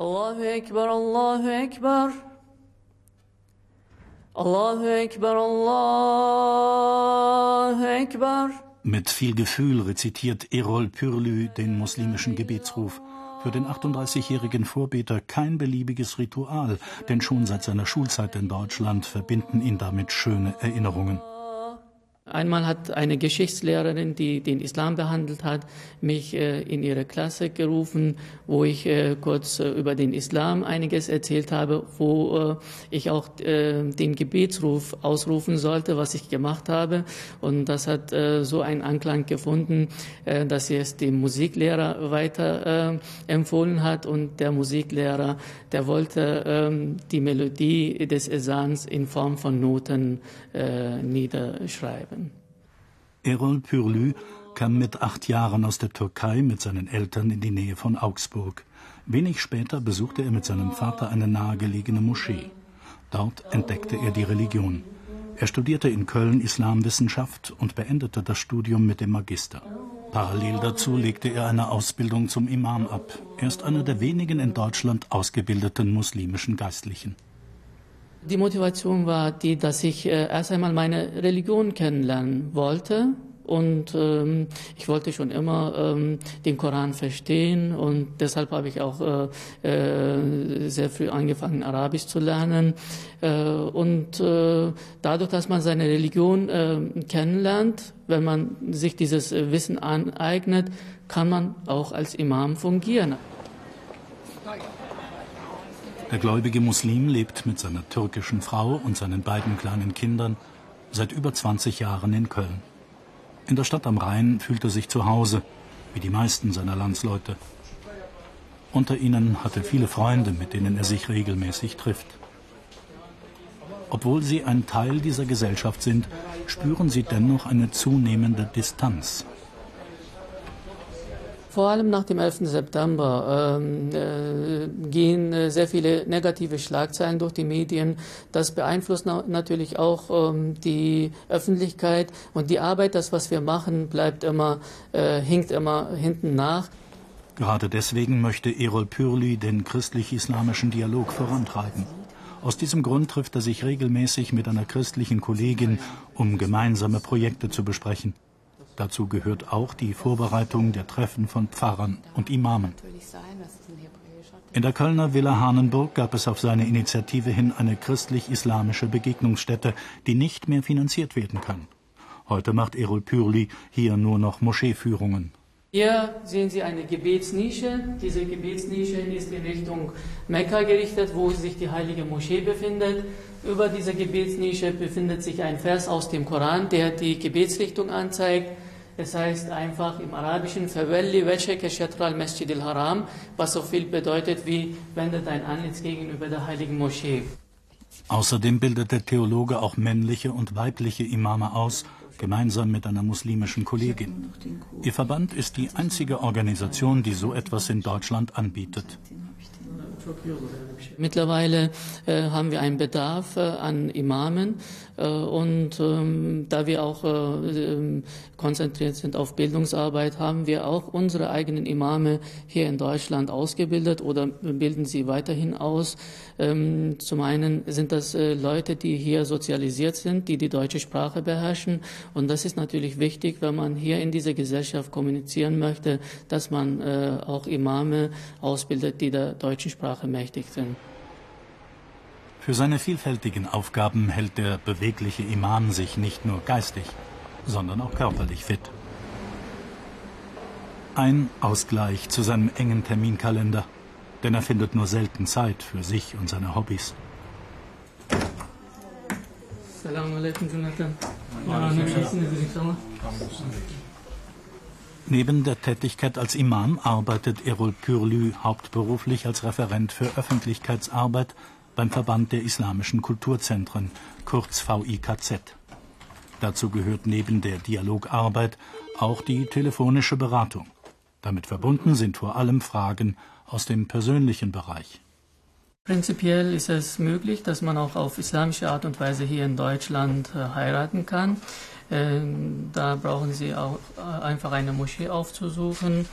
Allahu Ekber, Allahu Ekber. Allahu Ekber, Allahu Ekber. Mit viel Gefühl rezitiert Erol Pürlü den muslimischen Gebetsruf. Für den 38-jährigen Vorbeter kein beliebiges Ritual, denn schon seit seiner Schulzeit in Deutschland verbinden ihn damit schöne Erinnerungen. Einmal hat eine Geschichtslehrerin, die den Islam behandelt hat, mich äh, in ihre Klasse gerufen, wo ich äh, kurz äh, über den Islam einiges erzählt habe, wo ich auch den Gebetsruf ausrufen sollte, was ich gemacht habe. Und das hat so einen Anklang gefunden, dass sie es dem Musiklehrer weiter empfohlen hat. Und der Musiklehrer, der wollte ähm, die Melodie des Esans in Form von Noten niederschreiben. Erol Pürlü kam mit acht Jahren aus der Türkei mit seinen Eltern in die Nähe von Augsburg. Wenig später besuchte er mit seinem Vater eine nahegelegene Moschee. Dort entdeckte er die Religion. Er studierte in Köln Islamwissenschaft und beendete das Studium mit dem Magister. Parallel dazu legte er eine Ausbildung zum Imam ab. Er ist einer der wenigen in Deutschland ausgebildeten muslimischen Geistlichen. Die Motivation war die, dass ich äh, erst einmal meine Religion kennenlernen wollte. Und ähm, ich wollte schon immer ähm, den Koran verstehen und deshalb habe ich auch äh, äh, sehr früh angefangen, Arabisch zu lernen. Äh, und äh, dadurch, dass man seine Religion äh, kennenlernt, wenn man sich dieses Wissen aneignet, kann man auch als Imam fungieren. Der gläubige Muslim lebt mit seiner türkischen Frau und seinen beiden kleinen Kindern seit über 20 Jahren in Köln. In der Stadt am Rhein fühlt er sich zu Hause, wie die meisten seiner Landsleute. Unter ihnen hat er viele Freunde, mit denen er sich regelmäßig trifft. Obwohl sie ein Teil dieser Gesellschaft sind, spüren sie dennoch eine zunehmende Distanz vor allem nach dem 11. September ähm, äh, gehen äh, sehr viele negative Schlagzeilen durch die Medien. Das beeinflusst na natürlich auch ähm, die Öffentlichkeit und die Arbeit, das was wir machen, bleibt immer, äh, hinkt immer hinten nach. Gerade deswegen möchte Erol Pürli den christlich-islamischen Dialog vorantreiben. Aus diesem Grund trifft er sich regelmäßig mit einer christlichen Kollegin, um gemeinsame Projekte zu besprechen. Dazu gehört auch die Vorbereitung der Treffen von Pfarrern und Imamen. In der Kölner Villa Hahnenburg gab es auf seine Initiative hin eine christlich-islamische Begegnungsstätte, die nicht mehr finanziert werden kann. Heute macht Erol Pürli hier nur noch Moscheeführungen. Hier sehen Sie eine Gebetsnische. Diese Gebetsnische ist in Richtung Mekka gerichtet, wo sich die heilige Moschee befindet. Über diese Gebetsnische befindet sich ein Vers aus dem Koran, der die Gebetsrichtung anzeigt. Es heißt einfach im Arabischen al-Haram, was so viel bedeutet wie wende dein Antlitz gegenüber der heiligen Moschee. Außerdem bildet der Theologe auch männliche und weibliche Imame aus, gemeinsam mit einer muslimischen Kollegin. Ihr Verband ist die einzige Organisation, die so etwas in Deutschland anbietet. Mittlerweile äh, haben wir einen Bedarf äh, an Imamen äh, und ähm, da wir auch äh, ähm, konzentriert sind auf Bildungsarbeit, haben wir auch unsere eigenen Imame hier in Deutschland ausgebildet oder bilden sie weiterhin aus. Ähm, zum einen sind das äh, Leute, die hier sozialisiert sind, die die deutsche Sprache beherrschen und das ist natürlich wichtig, wenn man hier in dieser Gesellschaft kommunizieren möchte, dass man äh, auch Imame ausbildet, die der deutschen Sprache mächtig sind. Für seine vielfältigen Aufgaben hält der bewegliche Imam sich nicht nur geistig, sondern auch körperlich fit. Ein Ausgleich zu seinem engen Terminkalender, denn er findet nur selten Zeit für sich und seine Hobbys. Salam alaikum, Jonathan. Neben der Tätigkeit als Imam arbeitet Erol Pürlü hauptberuflich als Referent für Öffentlichkeitsarbeit beim Verband der Islamischen Kulturzentren, kurz VIKZ. Dazu gehört neben der Dialogarbeit auch die telefonische Beratung. Damit verbunden sind vor allem Fragen aus dem persönlichen Bereich. Prinzipiell ist es möglich, dass man auch auf islamische Art und Weise hier in Deutschland äh, heiraten kann. Ähm, da brauchen Sie auch äh, einfach eine Moschee aufzusuchen.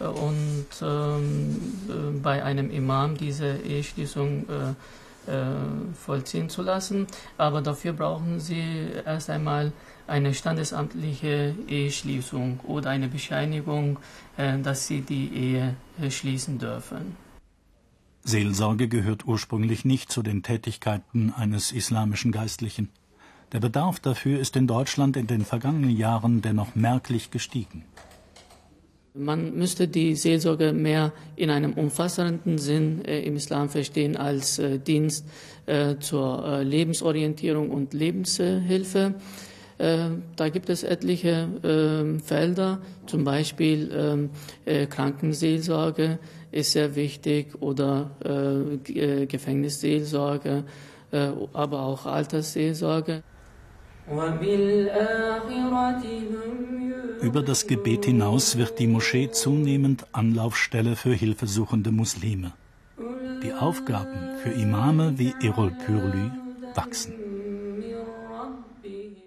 und ähm, bei einem Imam diese Eheschließung vollziehen zu lassen. Aber dafür brauchen sie erst einmal eine standesamtliche Eheschließung oder eine Bescheinigung, dass sie die Ehe schließen dürfen. Seelsorge gehört ursprünglich nicht zu den Tätigkeiten eines islamischen Geistlichen. Der Bedarf dafür ist in Deutschland in den vergangenen Jahren dennoch merklich gestiegen. Man müsste die Seelsorge mehr in einem umfassenden Sinn äh, im Islam verstehen als äh, Dienst äh, zur äh, Lebensorientierung und Lebenshilfe. Äh, da gibt es etliche ähm, Felder, zum Beispiel ähm, äh, Krankenseelsorge ist sehr wichtig oder Gefängnisseelsorge, aber auch Altersseelsorge. Über das Gebet hinaus wird die Moschee zunehmend Anlaufstelle für hilfesuchende Muslime. Die Aufgaben für Imame wie Erol Pürlü wachsen.